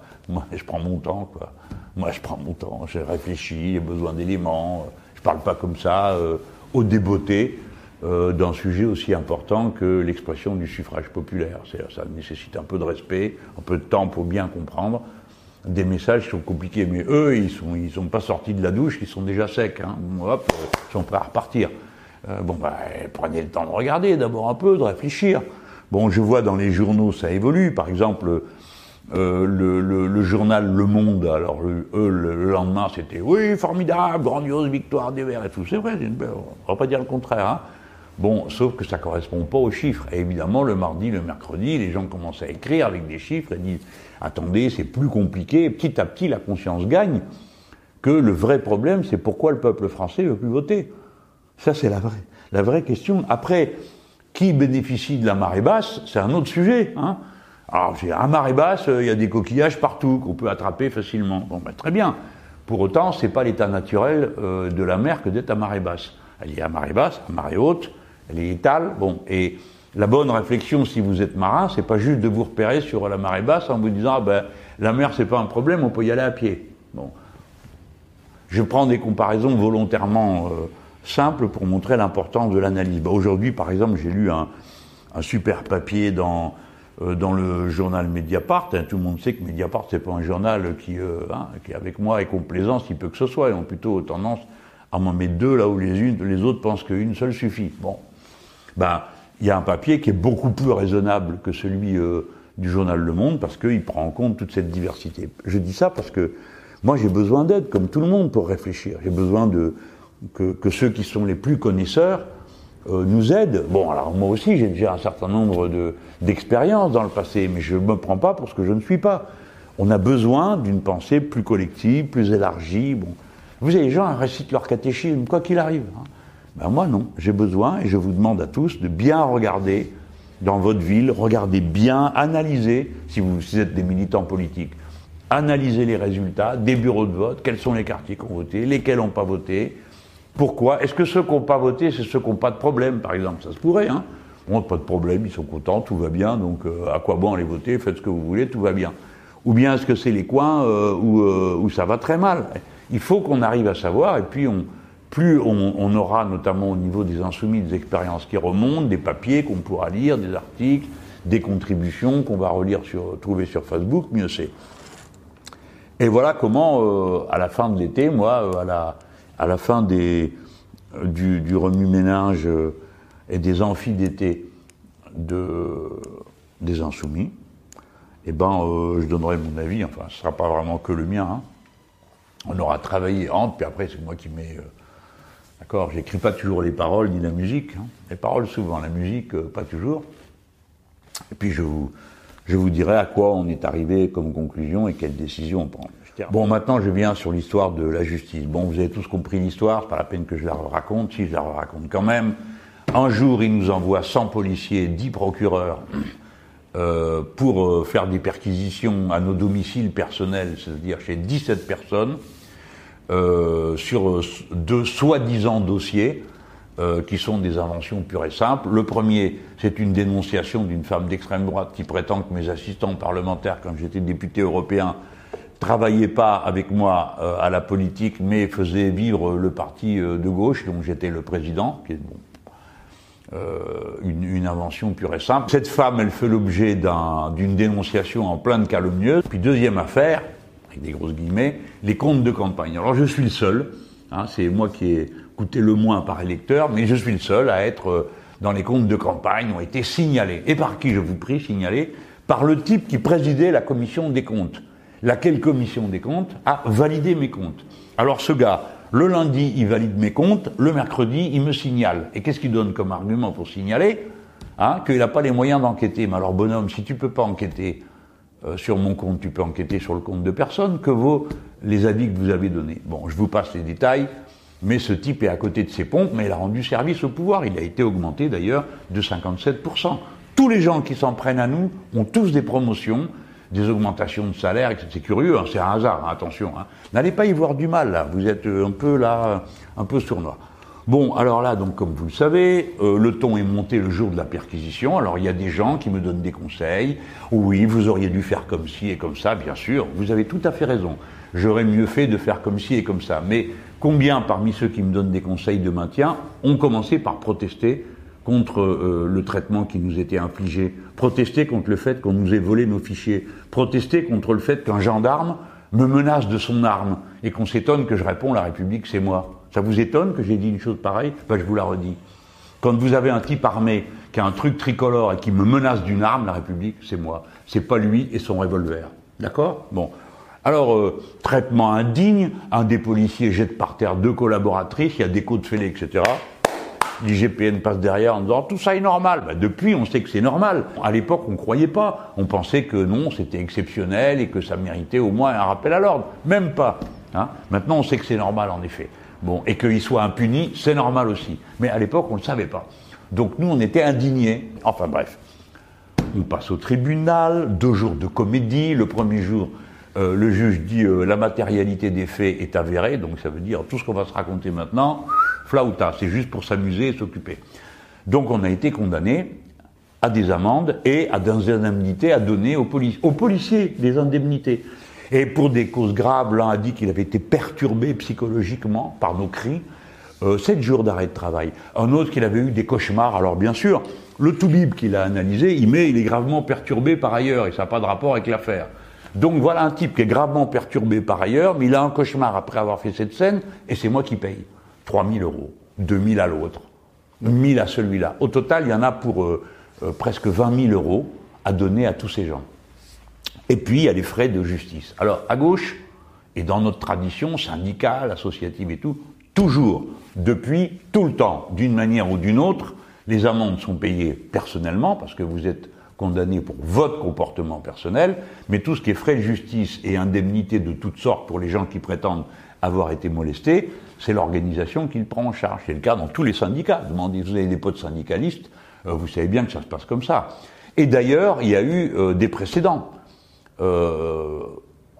moi, je prends mon temps, quoi. Moi, je prends mon temps, j'ai réfléchi, j'ai besoin d'éléments. Je parle pas comme ça, euh, au débeauté, euh, d'un sujet aussi important que l'expression du suffrage populaire. Ça nécessite un peu de respect, un peu de temps pour bien comprendre. Des messages sont compliqués, mais eux, ils sont, ils sont pas sortis de la douche, ils sont déjà secs. Hein. Ils sont prêts à repartir. Euh, bon, bah, prenez le temps de regarder d'abord un peu, de réfléchir. Bon, je vois dans les journaux, ça évolue. Par exemple, euh, le, journal Le Monde, alors eux, le, lendemain, c'était oui, formidable, grandiose victoire des Verts et tout. C'est vrai, on va pas dire le contraire. Hein. Bon, sauf que ça correspond pas aux chiffres. Et évidemment, le mardi, le mercredi, les gens commencent à écrire avec des chiffres et disent attendez, c'est plus compliqué. Petit à petit, la conscience gagne que le vrai problème, c'est pourquoi le peuple français veut plus voter. Ça, c'est la vraie, la vraie question. Après, qui bénéficie de la marée basse, c'est un autre sujet. Hein. Alors, à marée basse, il y a des coquillages partout qu'on peut attraper facilement. Bon, ben, très bien. Pour autant, c'est pas l'état naturel euh, de la mer que d'être à marée basse. Elle est à marée basse, à marée haute, elle est étale. Bon, et la bonne réflexion, si vous êtes marin, c'est pas juste de vous repérer sur la marée basse en vous disant, ah ben, la mer c'est pas un problème, on peut y aller à pied. Bon, je prends des comparaisons volontairement. Euh, simple pour montrer l'importance de l'analyse. Bah, Aujourd'hui, par exemple, j'ai lu un, super papier dans, euh, dans le journal Mediapart. Hein, tout le monde sait que Mediapart, c'est pas un journal qui, euh, hein, qui, avec moi, est complaisant, si peu que ce soit. Ils ont plutôt tendance à m'en mettre deux là où les, unes, les autres pensent qu'une seule suffit. Bon, ben, il y a un papier qui est beaucoup plus raisonnable que celui euh, du journal Le Monde parce qu'il prend en compte toute cette diversité. Je dis ça parce que moi, j'ai besoin d'aide, comme tout le monde, pour réfléchir. J'ai besoin de, que, ceux qui sont les plus connaisseurs euh, nous aident. Bon, alors moi aussi, j'ai déjà un certain nombre d'expériences dans le passé, mais je ne me prends pas pour ce que je ne suis pas. On a besoin d'une pensée plus collective, plus élargie. Bon. Vous avez les gens récitent leur catéchisme, quoi qu'il arrive. Hein. Ben moi, non. J'ai besoin, et je vous demande à tous, de bien regarder dans votre ville, regardez bien, analysez, si vous, si vous êtes des militants politiques, analysez les résultats des bureaux de vote, quels sont les quartiers qui ont voté, lesquels n'ont pas voté, pourquoi? Est-ce que ceux qui n'ont pas voté, c'est ceux qui n'ont pas de problème, par exemple? Ça se pourrait, hein. Bon, pas de problème, ils sont contents, tout va bien, donc euh, à quoi bon aller voter? Faites ce que vous voulez, tout va bien. Ou bien est-ce que c'est les coins euh, euh, où, ça va très mal? Il faut qu'on arrive à savoir, et puis on, plus on, aura, notamment au niveau des insoumis, des expériences qui remontent, des papiers qu'on pourra lire, des articles, des contributions qu'on va relire sur, trouver sur Facebook, mieux c'est. Et voilà comment, à la fin de l'été, moi, à la à la fin des, du, du remue-ménage et des amphis d'été de, des insoumis, eh ben, euh, je donnerai mon avis, enfin, ce ne sera pas vraiment que le mien. Hein. On aura travaillé entre, puis après, c'est moi qui mets. Euh, d'accord J'écris pas toujours les paroles ni la musique. Hein. Les paroles, souvent, la musique, euh, pas toujours. Et puis, je vous, je vous dirai à quoi on est arrivé comme conclusion et quelles décisions on prend. Bon, maintenant, je viens sur l'histoire de la justice. Bon, vous avez tous compris l'histoire, c'est pas la peine que je la raconte, si je la raconte quand même. Un jour, il nous envoie 100 policiers, 10 procureurs, euh, pour euh, faire des perquisitions à nos domiciles personnels, c'est-à-dire chez 17 personnes, euh, sur deux soi-disant dossiers qui sont des inventions pures et simples. Le premier, c'est une dénonciation d'une femme d'extrême droite qui prétend que mes assistants parlementaires, quand j'étais député européen, travaillaient pas avec moi à la politique, mais faisaient vivre le parti de gauche, dont j'étais le président, qui est bon, euh, une, invention pure et simple. Cette femme, elle fait l'objet d'une dénonciation en pleine calomnieuse. Puis deuxième affaire, avec des grosses guillemets, les comptes de campagne. Alors je suis le seul, hein, c'est moi qui ai coûté le moins par électeur, mais je suis le seul à être euh, dans les comptes de campagne, ont été signalés. Et par qui, je vous prie, signalés? Par le type qui présidait la commission des comptes. Laquelle commission des comptes a validé mes comptes. Alors ce gars, le lundi, il valide mes comptes. Le mercredi, il me signale. Et qu'est-ce qu'il donne comme argument pour signaler hein, Qu'il n'a pas les moyens d'enquêter. Mais alors, bonhomme, si tu ne peux pas enquêter euh, sur mon compte, tu peux enquêter sur le compte de personne. Que vaut les avis que vous avez donnés Bon, je vous passe les détails. Mais ce type est à côté de ses pompes, mais il a rendu service au pouvoir. Il a été augmenté d'ailleurs de 57%. Tous les gens qui s'en prennent à nous ont tous des promotions des augmentations de salaire, c'est curieux, hein, c'est un hasard, hein, attention. Hein. N'allez pas y voir du mal, là, vous êtes euh, un peu là, un peu sournois. Bon, alors là, donc comme vous le savez, euh, le ton est monté le jour de la perquisition. Alors il y a des gens qui me donnent des conseils. Oui, vous auriez dû faire comme ci et comme ça, bien sûr. Vous avez tout à fait raison. J'aurais mieux fait de faire comme ci et comme ça. Mais combien parmi ceux qui me donnent des conseils de maintien ont commencé par protester contre euh, le traitement qui nous était infligé, protester contre le fait qu'on nous ait volé nos fichiers, protester contre le fait qu'un gendarme me menace de son arme et qu'on s'étonne que je réponds la République c'est moi. Ça vous étonne que j'ai dit une chose pareille? Ben, Je vous la redis. Quand vous avez un type armé qui a un truc tricolore et qui me menace d'une arme, la République c'est moi. C'est pas lui et son revolver. D'accord? Bon. Alors, euh, traitement indigne, un des policiers jette par terre deux collaboratrices, il y a des coups de fêlée, etc l'IGPN passe derrière en disant tout ça est normal. Bah, depuis, on sait que c'est normal. À l'époque, on ne croyait pas. On pensait que non, c'était exceptionnel et que ça méritait au moins un rappel à l'ordre. Même pas. Hein. Maintenant, on sait que c'est normal, en effet. Bon, et qu'il soit impuni, c'est normal aussi. Mais à l'époque, on ne le savait pas. Donc nous, on était indignés. Enfin bref. On passe au tribunal, deux jours de comédie. Le premier jour, euh, le juge dit euh, la matérialité des faits est avérée, donc ça veut dire tout ce qu'on va se raconter maintenant, flauta, c'est juste pour s'amuser et s'occuper. Donc on a été condamné à des amendes et à des indemnités à donner aux, aux policiers, des indemnités. Et pour des causes graves, l'un a dit qu'il avait été perturbé psychologiquement par nos cris, euh, sept jours d'arrêt de travail. Un autre qu'il avait eu des cauchemars. Alors bien sûr, le Toubib qu'il a analysé, il met, il est gravement perturbé par ailleurs et ça n'a pas de rapport avec l'affaire. Donc voilà un type qui est gravement perturbé par ailleurs, mais il a un cauchemar après avoir fait cette scène et c'est moi qui paye. 3 000 euros, 2 000 à l'autre, 1 000 à celui-là. Au total, il y en a pour euh, euh, presque 20 000 euros à donner à tous ces gens. Et puis, il y a les frais de justice. Alors, à gauche, et dans notre tradition syndicale, associative et tout, toujours, depuis tout le temps, d'une manière ou d'une autre, les amendes sont payées personnellement, parce que vous êtes condamné pour votre comportement personnel, mais tout ce qui est frais de justice et indemnités de toutes sortes pour les gens qui prétendent avoir été molestés, c'est l'organisation qui le prend en charge. C'est le cas dans tous les syndicats. Demandez, vous avez des potes syndicalistes, euh, vous savez bien que ça se passe comme ça. Et d'ailleurs, il y a eu euh, des précédents euh,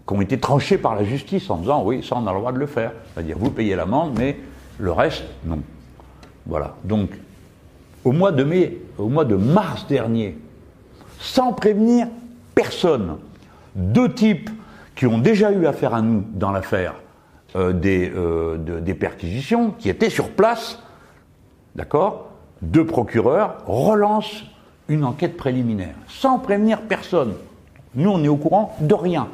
qui ont été tranchés par la justice en disant oui, ça on a le droit de le faire. C'est-à-dire vous payez l'amende, mais le reste, non. Voilà. Donc, au mois de mai, au mois de mars dernier, sans prévenir personne, deux types qui ont déjà eu affaire à nous dans l'affaire, euh, des, euh, des perquisitions, qui étaient sur place, d'accord Deux procureurs relancent une enquête préliminaire, sans prévenir personne. Nous, on est au courant de rien.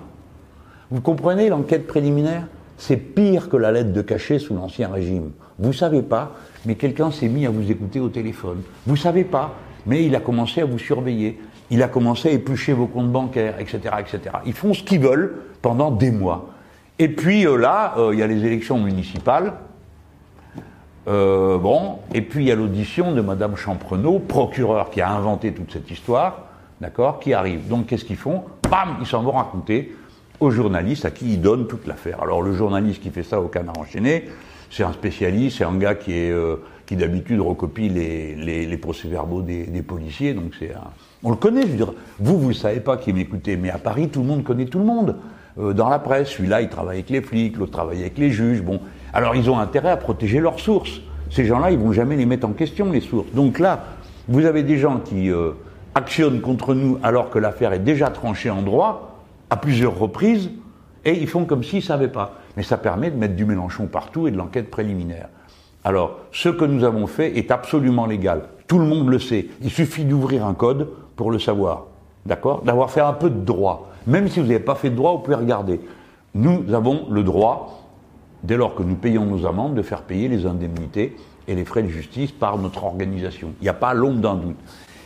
Vous comprenez, l'enquête préliminaire C'est pire que la lettre de cachet sous l'Ancien Régime. Vous savez pas, mais quelqu'un s'est mis à vous écouter au téléphone. Vous savez pas, mais il a commencé à vous surveiller. Il a commencé à éplucher vos comptes bancaires, etc., etc. Ils font ce qu'ils veulent pendant des mois. Et puis euh, là, euh, il y a les élections municipales. Euh, bon, et puis il y a l'audition de Madame Champrenault, procureur qui a inventé toute cette histoire, d'accord, qui arrive. Donc qu'est-ce qu'ils font? Bam, ils s'en vont raconter au journaliste à qui il donne toute l'affaire. Alors le journaliste qui fait ça au canard enchaîné, c'est un spécialiste, c'est un gars qui d'habitude recopie les, procès-verbaux des, policiers, donc c'est on le connaît, vous, vous ne savez pas qui m'écoutez, mais à Paris, tout le monde connaît tout le monde. Euh, dans la presse, celui-là, il travaille avec les flics, l'autre travaille avec les juges, bon. Alors ils ont intérêt à protéger leurs sources. Ces gens-là, ils vont jamais les mettre en question, les sources. Donc là, vous avez des gens qui euh, actionnent contre nous alors que l'affaire est déjà tranchée en droit, à plusieurs reprises, et ils font comme s'ils ne savaient pas. Mais ça permet de mettre du Mélenchon partout et de l'enquête préliminaire. Alors, ce que nous avons fait est absolument légal. Tout le monde le sait. Il suffit d'ouvrir un code pour le savoir. D'accord D'avoir fait un peu de droit. Même si vous n'avez pas fait de droit, vous pouvez regarder. Nous avons le droit, dès lors que nous payons nos amendes, de faire payer les indemnités et les frais de justice par notre organisation. Il n'y a pas l'ombre d'un doute.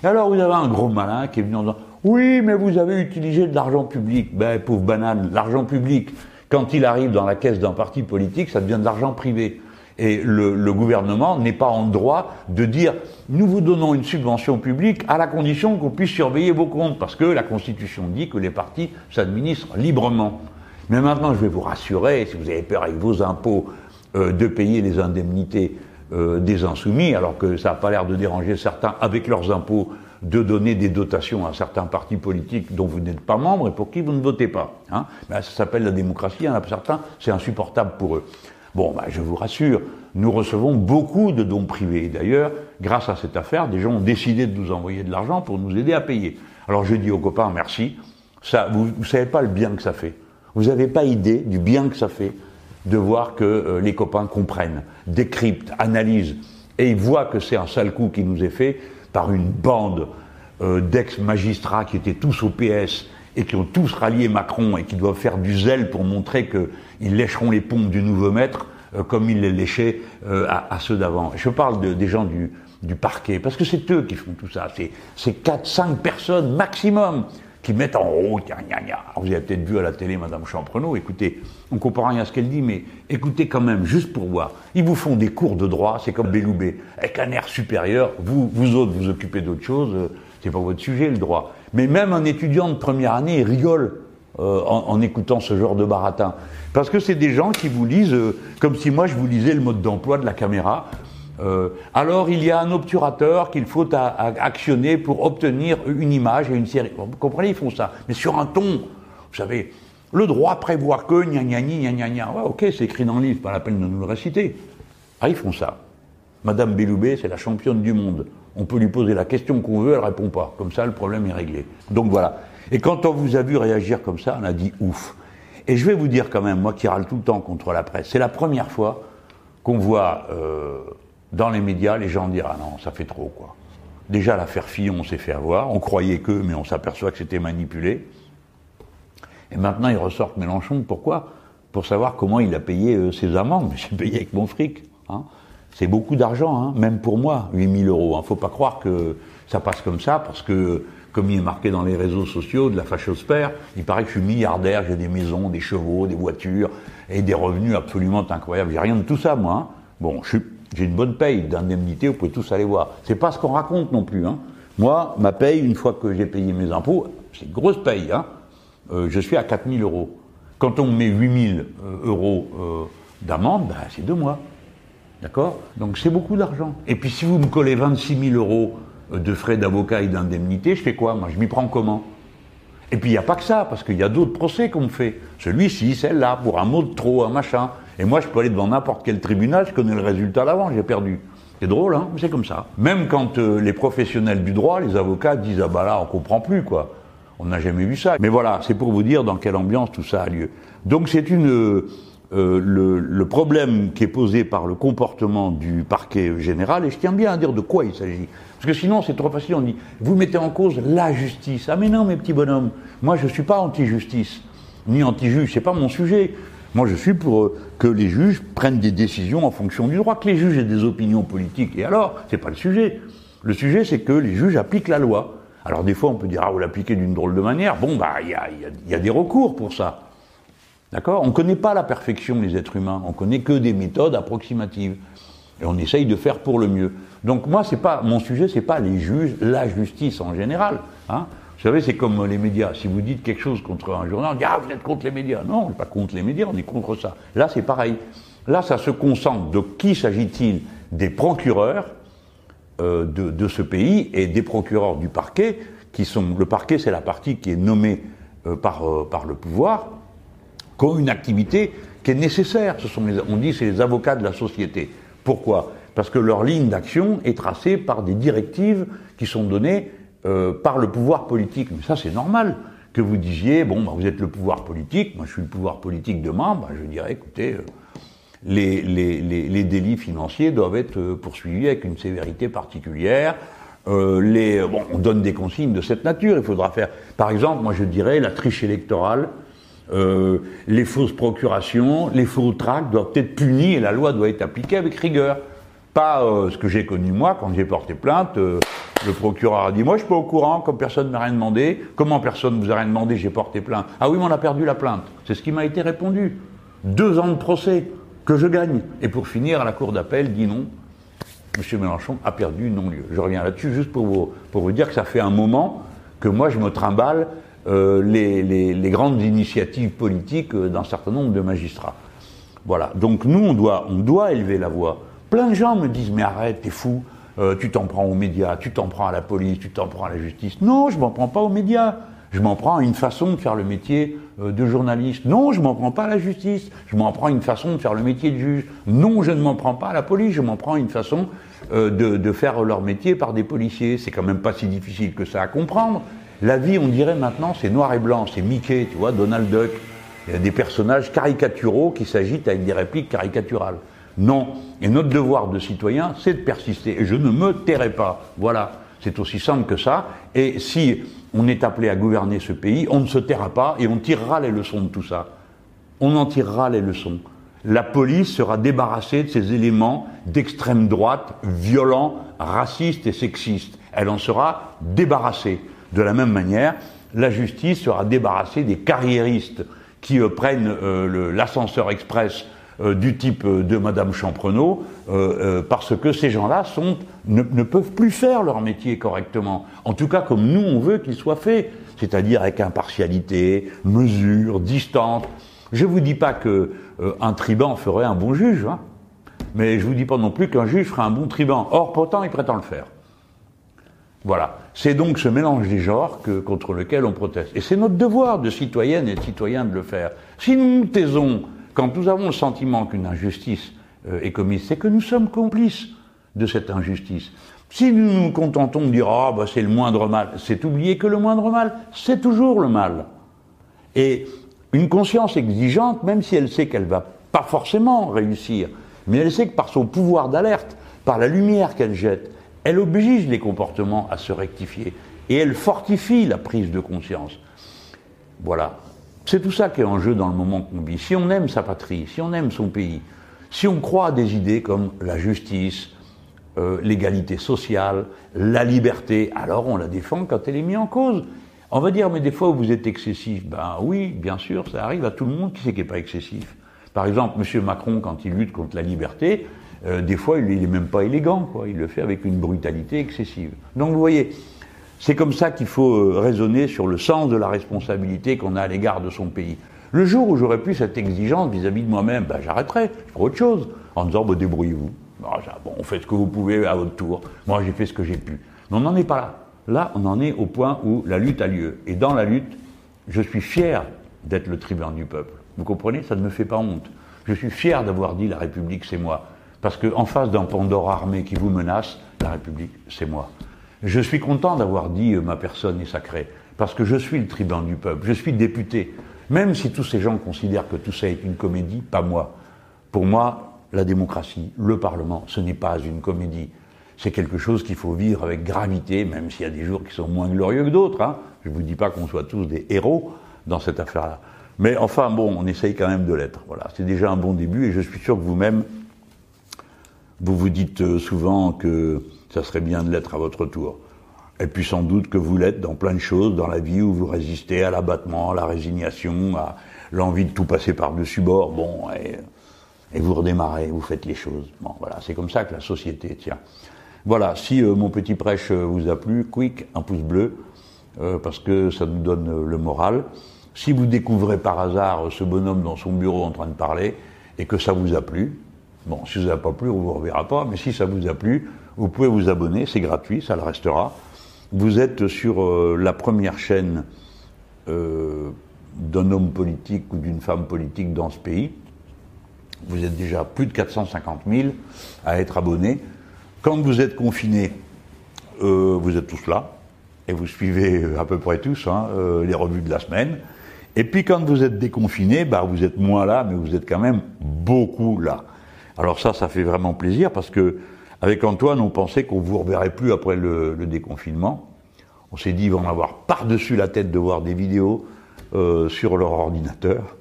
Et alors vous avez un gros malin qui est venu en disant Oui, mais vous avez utilisé de l'argent public. Ben, pauvre banane, l'argent public, quand il arrive dans la caisse d'un parti politique, ça devient de l'argent privé. Et le, gouvernement n'est pas en droit de dire nous vous donnons une subvention publique à la condition qu'on puisse surveiller vos comptes, parce que la Constitution dit que les partis s'administrent librement. Mais maintenant, je vais vous rassurer, si vous avez peur avec vos impôts euh, de payer les indemnités euh, des insoumis, alors que ça n'a pas l'air de déranger certains avec leurs impôts de donner des dotations à certains partis politiques dont vous n'êtes pas membre et pour qui vous ne votez pas. Hein. Ben, ça s'appelle la démocratie, certains, c'est insupportable pour eux. Bon, bah, je vous rassure, nous recevons beaucoup de dons privés. D'ailleurs, grâce à cette affaire, des gens ont décidé de nous envoyer de l'argent pour nous aider à payer. Alors je dis aux copains merci. Ça, vous ne savez pas le bien que ça fait. Vous n'avez pas idée du bien que ça fait de voir que euh, les copains comprennent, décryptent, analysent, et ils voient que c'est un sale coup qui nous est fait par une bande euh, d'ex-magistrats qui étaient tous au PS et qui ont tous rallié Macron et qui doivent faire du zèle pour montrer qu'ils lécheront les pompes du nouveau maître euh, comme ils les léchaient euh, à, ceux d'avant. Je parle de, des gens du, du parquet, parce que c'est eux qui font tout ça. C'est 4-5 personnes maximum qui mettent en route, vous avez peut-être vu à la télé Madame Champrenault, écoutez, on comprend rien à ce qu'elle dit, mais écoutez quand même, juste pour voir. Ils vous font des cours de droit, c'est comme Belloubet, avec un air supérieur, vous, vous autres, vous occupez d'autre chose, euh, c'est pas votre sujet, le droit. Mais même un étudiant de première année, rigole euh, en, écoutant ce genre de baratin. Parce que c'est des gens qui vous lisent, euh, comme si moi je vous lisais le mode d'emploi de la caméra. Euh, alors il y a un obturateur qu'il faut actionner pour obtenir une image et une série. vous comprenez, ils font ça. Mais sur un ton, vous savez, le droit prévoit que, gna gna gna gna gna. Ouais, ok, c'est écrit dans le livre, pas la peine de nous le réciter. Ah, ils font ça. Madame Belloubet, c'est la championne du monde. On peut lui poser la question qu'on veut, elle répond pas. Comme ça, le problème est réglé. Donc voilà. Et quand on vous a vu réagir comme ça, on a dit ouf. Et je vais vous dire quand même, moi qui râle tout le temps contre la presse, c'est la première fois qu'on voit euh, dans les médias les gens dire ah non, ça fait trop quoi. Déjà l'affaire Fillon, on s'est fait avoir, on croyait que, mais on s'aperçoit que c'était manipulé. Et maintenant ils ressortent Mélenchon, pourquoi? Pour savoir comment il a payé euh, ses amendes. Mais j'ai payé avec mon fric. Hein. C'est beaucoup d'argent, hein, même pour moi, 8000 euros. Il hein. ne faut pas croire que ça passe comme ça, parce que, comme il est marqué dans les réseaux sociaux de la fachosphère, il paraît que je suis milliardaire, j'ai des maisons, des chevaux, des voitures, et des revenus absolument incroyables. J'ai rien de tout ça, moi. Hein. Bon, j'ai une bonne paye d'indemnité, vous pouvez tous aller voir. C'est pas ce qu'on raconte non plus. Hein. Moi, ma paye, une fois que j'ai payé mes impôts, c'est une grosse paye. Euh, je suis à 4000 euros. Quand on met 8000 euh, euros euh, d'amende, ben, c'est deux mois. D'accord Donc c'est beaucoup d'argent. Et puis si vous me collez 26 000 euros de frais d'avocat et d'indemnité, je fais quoi Moi, je m'y prends comment? Et puis il n'y a pas que ça, parce qu'il y a d'autres procès qu'on me fait. Celui-ci, celle-là, pour un mot de trop, un machin. Et moi, je peux aller devant n'importe quel tribunal, je connais le résultat d'avant, j'ai perdu. C'est drôle, hein C'est comme ça. Même quand euh, les professionnels du droit, les avocats, disent Ah bah là, on comprend plus, quoi. On n'a jamais vu ça. Mais voilà, c'est pour vous dire dans quelle ambiance tout ça a lieu. Donc c'est une euh, le, problème qui est posé par le comportement du parquet général, et je tiens bien à dire de quoi il s'agit. Parce que sinon, c'est trop facile, on dit, vous mettez en cause la justice. Ah mais non, mes petits bonhommes, moi je ne suis pas anti-justice, ni anti-juge, c'est pas mon sujet. Moi je suis pour euh, que les juges prennent des décisions en fonction du droit, que les juges aient des opinions politiques. Et alors, c'est pas le sujet. Le sujet, c'est que les juges appliquent la loi. Alors des fois, on peut dire, ah, vous l'appliquez d'une drôle de manière. Bon, bah, il y a des recours pour ça. D'accord? On ne connaît pas la perfection, les êtres humains. On connaît que des méthodes approximatives. Et on essaye de faire pour le mieux. Donc moi, c'est pas mon sujet, c'est pas les juges, la justice en général. Hein. Vous savez, c'est comme les médias. Si vous dites quelque chose contre un journal, on dit Ah, vous êtes contre les médias. Non, on n'est pas contre les médias, on est contre ça. Là, c'est pareil. Là, ça se concentre. De qui s'agit-il Des procureurs euh, de, ce pays et des procureurs du parquet, qui sont. Le parquet, c'est la partie qui est nommée euh, euh, par le pouvoir, qui ont une activité qui est nécessaire. Ce sont on dit c'est les avocats de la société. Pourquoi? Parce que leur ligne d'action est tracée par des directives qui sont données euh, par le pouvoir politique. Mais ça, c'est normal que vous disiez, bon, bah, vous êtes le pouvoir politique, moi je suis le pouvoir politique demain, bah, je dirais, écoutez, euh, les, les, les, délits financiers doivent être euh, poursuivis avec une sévérité particulière. les, bon, on donne des consignes de cette nature. Il faudra faire, par exemple, moi je dirais, la triche électorale, les fausses procurations, les faux tracts doivent être punis et la loi doit être appliquée avec rigueur. Pas ce que j'ai connu moi quand j'ai porté plainte. Le procureur a dit, moi je suis pas au courant, comme personne ne m'a rien demandé. Comment personne ne vous a rien demandé, j'ai porté plainte. Ah oui, mais on a perdu la plainte. C'est ce qui m'a été répondu. Deux ans de procès que je gagne. Et pour finir, à la cour d'appel, dit non. M. Mélenchon a perdu non-lieu. Je reviens là-dessus juste pour vous, pour vous dire que ça fait un moment que moi je me trimballe euh, les, grandes initiatives politiques euh, d'un certain nombre de magistrats. Voilà. Donc nous, on doit, on doit élever la voix. Plein de gens me disent, mais arrête, t'es fou. Euh, tu t'en prends aux médias, tu t'en prends à la police, tu t'en prends à la justice. Non, je m'en prends pas aux médias. Je m'en prends à une façon de faire le métier de journaliste. Non, je m'en prends pas à la justice. Je m'en prends à une façon de faire le métier de juge. Non, je ne m'en prends pas à la police. Je m'en prends à une façon de, de, faire leur métier par des policiers. C'est quand même pas si difficile que ça à comprendre. La vie, on dirait maintenant, c'est noir et blanc. C'est Mickey, tu vois, Donald Duck. Il y a des personnages caricaturaux qui s'agitent avec des répliques caricaturales. Non. Et notre devoir de citoyen, c'est de persister. Et je ne me tairai pas. Voilà. C'est aussi simple que ça. Et si on est appelé à gouverner ce pays, on ne se taira pas et on tirera les leçons de tout ça. On en tirera les leçons. La police sera débarrassée de ces éléments d'extrême droite, violents, racistes et sexistes. Elle en sera débarrassée. De la même manière, la justice sera débarrassée des carriéristes qui euh, prennent euh, l'ascenseur express euh, du type de Madame Champrenault, parce que ces gens-là ne, peuvent plus faire leur métier correctement. En tout cas, comme nous on veut qu'il soit fait, c'est-à-dire avec impartialité, mesure, distance. Je vous dis pas que un tribun ferait un bon juge, hein, mais je vous dis pas non plus qu'un juge ferait un bon tribun. Or, pourtant, il prétend le faire. Voilà. C'est donc ce mélange des genres que, contre lequel on proteste. Et c'est notre devoir de citoyennes et de citoyens de le faire. Si nous nous taisons quand nous avons le sentiment qu'une injustice euh, est commise, c'est que nous sommes complices de cette injustice. Si nous nous contentons de dire ah bah c'est le moindre mal, c'est oublier que le moindre mal, c'est toujours le mal. Et une conscience exigeante, même si elle sait qu'elle va pas forcément réussir, mais elle sait que par son pouvoir d'alerte, par la lumière qu'elle jette, elle oblige les comportements à se rectifier et elle fortifie la prise de conscience. Voilà. C'est tout ça qui est en jeu dans le moment qu'on vit. Si on aime sa patrie, si on aime son pays, si on croit à des idées comme la justice, euh, l'égalité sociale, la liberté, alors on la défend quand elle est mise en cause. On va dire, mais des fois vous êtes excessif. Ben oui, bien sûr, ça arrive à tout le monde qui sait qu'il n'est pas excessif? Par exemple, M. Macron, quand il lutte contre la liberté, euh, des fois il n'est même pas élégant, quoi. il le fait avec une brutalité excessive. Donc vous voyez, c'est comme ça qu'il faut euh, raisonner sur le sens de la responsabilité qu'on a à l'égard de son pays. Le jour où j'aurai plus cette exigence vis-à-vis de moi-même, ben j'arrêterai, je ferai autre chose, en disant ben, débrouillez-vous. Bon, faites ce que vous pouvez à votre tour. Moi, j'ai fait ce que j'ai pu. Mais on n'en est pas là. Là, on en est au point où la lutte a lieu. Et dans la lutte, je suis fier d'être le tribun du peuple. Vous comprenez? Ça ne me fait pas honte. Je suis fier d'avoir dit la République, c'est moi. Parce qu'en face d'un Pandore armé qui vous menace, la République, c'est moi. Je suis content d'avoir dit euh, ma personne est sacrée, parce que je suis le tribun du peuple, je suis député. Même si tous ces gens considèrent que tout ça est une comédie, pas moi. Pour moi, la démocratie, le Parlement, ce n'est pas une comédie. C'est quelque chose qu'il faut vivre avec gravité, même s'il y a des jours qui sont moins glorieux que d'autres. Hein. Je ne vous dis pas qu'on soit tous des héros dans cette affaire-là. Mais enfin, bon, on essaye quand même de l'être. Voilà, c'est déjà un bon début et je suis sûr que vous-même, vous vous dites euh, souvent que ça serait bien de l'être à votre tour. Et puis sans doute que vous l'êtes dans plein de choses dans la vie où vous résistez à l'abattement, à la résignation, à l'envie de tout passer par-dessus bord. Bon, et, vous redémarrez, vous faites les choses. Bon, voilà, c'est comme ça que la société tient. Voilà, si euh, mon petit prêche euh, vous a plu, quick, un pouce bleu. parce que ça nous donne le moral. Si vous découvrez par hasard ce bonhomme dans son bureau en train de parler et que ça vous a plu, bon, si ça vous a pas plu, on vous reverra pas, mais si ça vous a plu, vous pouvez vous abonner, c'est gratuit, ça le restera. Vous êtes sur euh, la première chaîne euh, d'un homme politique ou d'une femme politique dans ce pays. Vous êtes déjà plus de 450 000 à être abonnés. Quand vous êtes confinés, euh, vous êtes tous là et vous suivez à peu près tous hein, les revues de la semaine. Et puis quand vous êtes déconfinés, bah, vous êtes moins là, mais vous êtes quand même beaucoup là. Alors ça, ça fait vraiment plaisir parce que avec Antoine, on pensait qu'on vous reverrait plus après le, déconfinement. On s'est dit, ils vont avoir par-dessus la tête de voir des vidéos euh, sur leur ordinateur.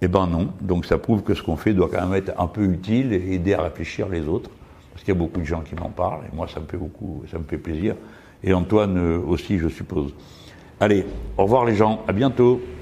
Eh ben non. Donc ça prouve que ce qu'on fait doit quand même être un peu utile et aider à réfléchir les autres. Parce qu'il y a beaucoup de gens qui m'en parlent et moi ça me fait beaucoup, ça me fait plaisir. Et Antoine euh, aussi, je suppose. Allez, au revoir les gens, à bientôt.